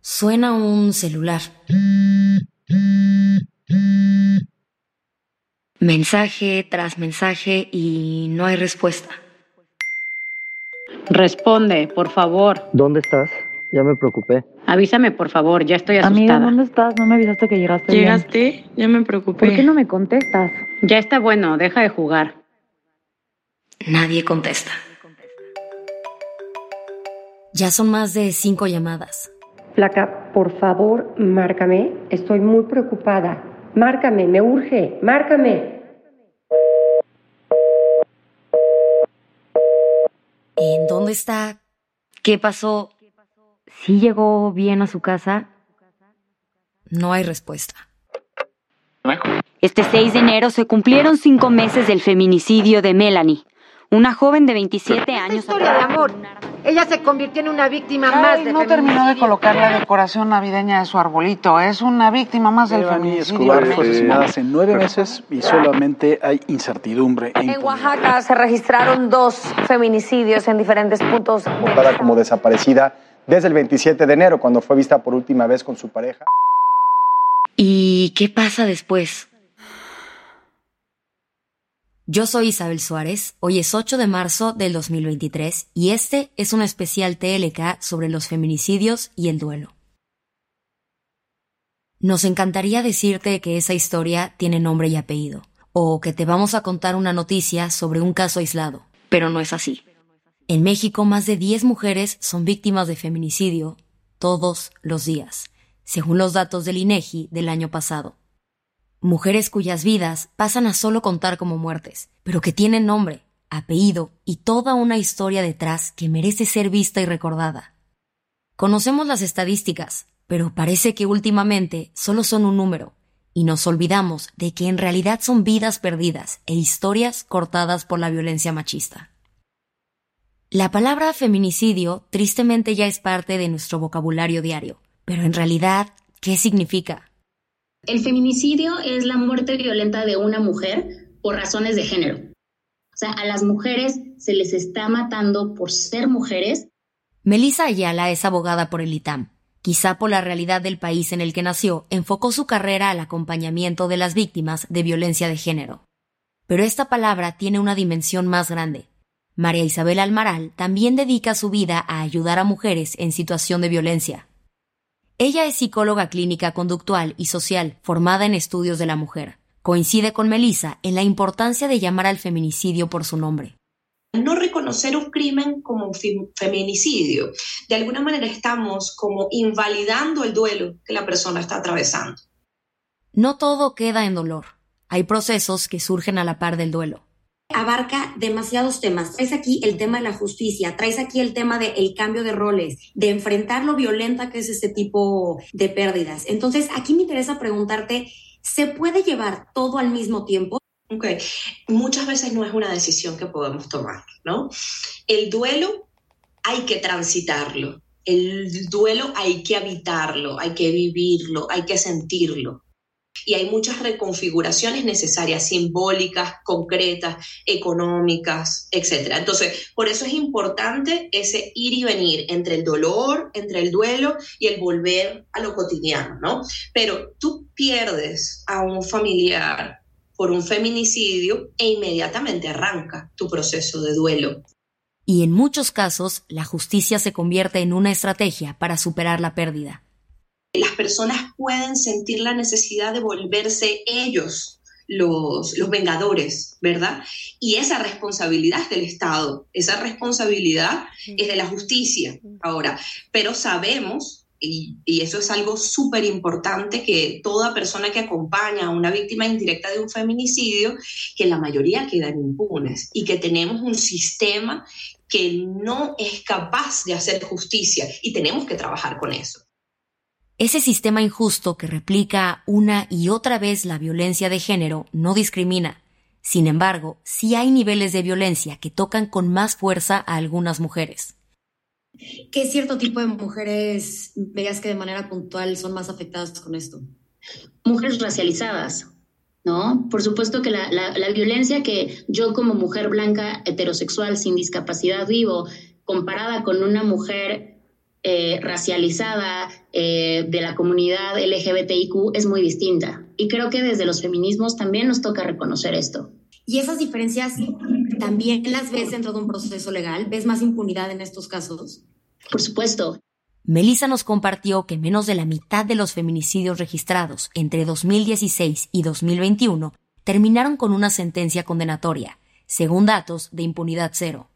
Suena un celular. Mensaje tras mensaje y no hay respuesta. Responde, por favor. ¿Dónde estás? Ya me preocupé. Avísame, por favor, ya estoy asustada. Amiga, ¿dónde estás? No me avisaste que llegaste. bien. ¿Llegaste? Ya me preocupé. ¿Por qué no me contestas? Ya está bueno, deja de jugar. Nadie contesta. Ya son más de cinco llamadas. Flaca, por favor, márcame. Estoy muy preocupada. Márcame, me urge. Márcame. ¿En dónde está? ¿Qué pasó? ¿Sí llegó bien a su casa? No hay respuesta. Este 6 de enero se cumplieron cinco meses del feminicidio de Melanie, una joven de 27 años. historia de amor. Ella se convirtió en una víctima más de no terminó de colocar la decoración navideña de su arbolito. Es una víctima más del feminicidio. Escobar fue asesinada hace nueve meses y solamente hay incertidumbre e En. Oaxaca se registraron dos feminicidios en diferentes puntos. reportada como desaparecida desde el 27 de enero, cuando fue vista por última vez con su pareja. ¿Y qué pasa después? Yo soy Isabel Suárez, hoy es 8 de marzo del 2023 y este es un especial TLK sobre los feminicidios y el duelo. Nos encantaría decirte que esa historia tiene nombre y apellido, o que te vamos a contar una noticia sobre un caso aislado, pero no es así. En México más de 10 mujeres son víctimas de feminicidio todos los días, según los datos del INEGI del año pasado. Mujeres cuyas vidas pasan a solo contar como muertes, pero que tienen nombre, apellido y toda una historia detrás que merece ser vista y recordada. Conocemos las estadísticas, pero parece que últimamente solo son un número, y nos olvidamos de que en realidad son vidas perdidas e historias cortadas por la violencia machista. La palabra feminicidio tristemente ya es parte de nuestro vocabulario diario, pero en realidad, ¿qué significa? El feminicidio es la muerte violenta de una mujer por razones de género. O sea, a las mujeres se les está matando por ser mujeres. Melissa Ayala es abogada por el ITAM. Quizá por la realidad del país en el que nació, enfocó su carrera al acompañamiento de las víctimas de violencia de género. Pero esta palabra tiene una dimensión más grande. María Isabel Almaral también dedica su vida a ayudar a mujeres en situación de violencia. Ella es psicóloga clínica conductual y social, formada en estudios de la mujer. Coincide con Melissa en la importancia de llamar al feminicidio por su nombre. no reconocer un crimen como un fem- feminicidio. De alguna manera estamos como invalidando el duelo que la persona está atravesando. No todo queda en dolor. Hay procesos que surgen a la par del duelo. Abarca demasiados temas. Traes aquí el tema de la justicia, traes aquí el tema del cambio de roles, de enfrentar lo violenta que es este tipo de pérdidas. Entonces, aquí me interesa preguntarte, ¿se puede llevar todo al mismo tiempo? Ok, muchas veces no es una decisión que podemos tomar, ¿no? El duelo hay que transitarlo, el duelo hay que habitarlo, hay que vivirlo, hay que sentirlo. Y hay muchas reconfiguraciones necesarias, simbólicas, concretas, económicas, etc. Entonces, por eso es importante ese ir y venir entre el dolor, entre el duelo y el volver a lo cotidiano, ¿no? Pero tú pierdes a un familiar por un feminicidio e inmediatamente arranca tu proceso de duelo. Y en muchos casos, la justicia se convierte en una estrategia para superar la pérdida. Las personas pueden sentir la necesidad de volverse ellos los, los vengadores, ¿verdad? Y esa responsabilidad es del Estado, esa responsabilidad es de la justicia ahora, pero sabemos y, y, eso es algo súper importante que toda persona que acompaña a una víctima indirecta de un feminicidio, que la mayoría quedan impunes y que tenemos un sistema que no es capaz de hacer justicia y tenemos que trabajar con eso. Ese sistema injusto que replica una y otra vez la violencia de género no discrimina. Sin embargo, sí hay niveles de violencia que tocan con más fuerza a algunas mujeres. ¿Qué cierto tipo de mujeres veas que de manera puntual son más afectadas con esto? Mujeres racializadas, ¿no? Por supuesto que la, la, la, violencia que yo como mujer blanca heterosexual sin discapacidad vivo, comparada con una mujer eh, racializada eh, de la comunidad LGBTIQ es muy distinta. Y creo que desde los feminismos también nos toca reconocer esto. ¿Y esas diferencias también las ves dentro de un proceso legal? ¿Ves más impunidad en estos casos? Por supuesto. Melissa nos compartió que menos de la mitad de los feminicidios registrados entre 2016 y 2021 terminaron con una sentencia condenatoria, según datos de impunidad cero.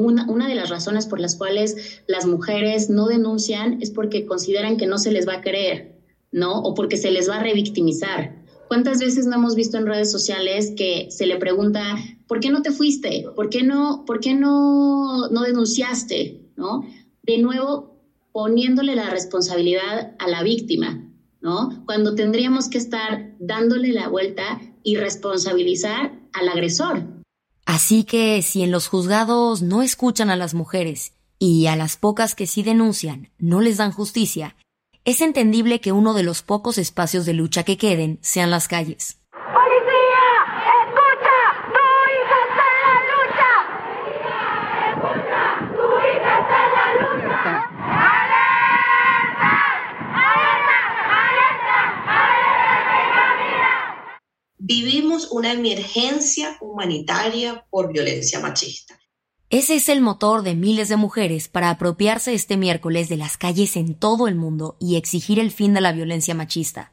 Una, de las razones por las cuales las mujeres no denuncian es porque consideran que no se les va a creer, ¿no? O porque se les va a revictimizar. ¿Cuántas veces no hemos visto en redes sociales que se le pregunta, ¿por qué no te fuiste? ¿Por qué no, por qué no, no denunciaste? ¿No? De nuevo, poniéndole la responsabilidad a la víctima, ¿no? Cuando tendríamos que estar dándole la vuelta y responsabilizar al agresor. Así que si en los juzgados no escuchan a las mujeres y a las pocas que sí denuncian no les dan justicia, es entendible que uno de los pocos espacios de lucha que queden sean las calles. Una emergencia humanitaria por violencia machista. Ese es el motor de miles de mujeres para apropiarse este miércoles de las calles en todo el mundo y exigir el fin de la violencia machista.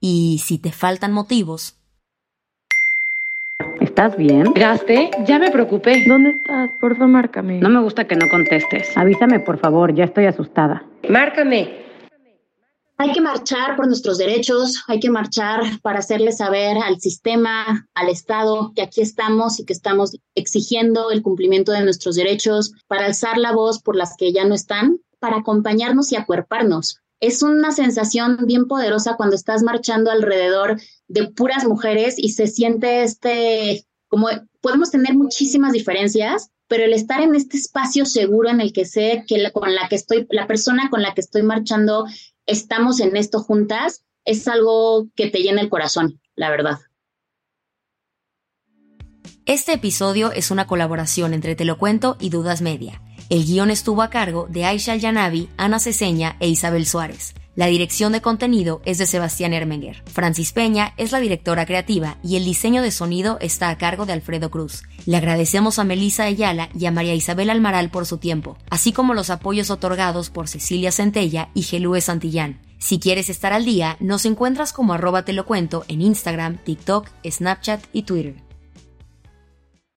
Y si te faltan motivos... ¿Estás bien? ¿Gaste? Ya me preocupé. ¿Dónde estás? Por favor, márcame. No me gusta que no contestes. Avísame, por favor, ya estoy asustada. Márcame. Hay que marchar por nuestros derechos, hay que marchar para hacerle saber al sistema, al Estado, que aquí estamos y que estamos exigiendo el cumplimiento de nuestros derechos, para alzar la voz por las que ya no están, para acompañarnos y acuerparnos. Es una sensación bien poderosa cuando estás marchando alrededor de puras mujeres y se siente este, como podemos tener muchísimas diferencias, pero el estar en este espacio seguro en el que sé que con la que estoy, la persona con la que estoy marchando estamos en esto juntas, es algo que te llena el corazón, la verdad. Este episodio es una colaboración entre Te lo cuento y Dudas Media. El guion estuvo a cargo de Aisha Yanavi, Ana Ceseña e Isabel Suárez. La dirección de contenido es de Sebastián Ermenger. Francis Peña es la directora creativa y el diseño de sonido está a cargo de Alfredo Cruz. Le agradecemos a Melissa Ayala y a María Isabel Almaral por su tiempo, así como los apoyos otorgados por Cecilia Centella y Gelúe Santillán. Si quieres estar al día, nos encuentras como arroba te lo cuento en Instagram, TikTok, Snapchat y Twitter.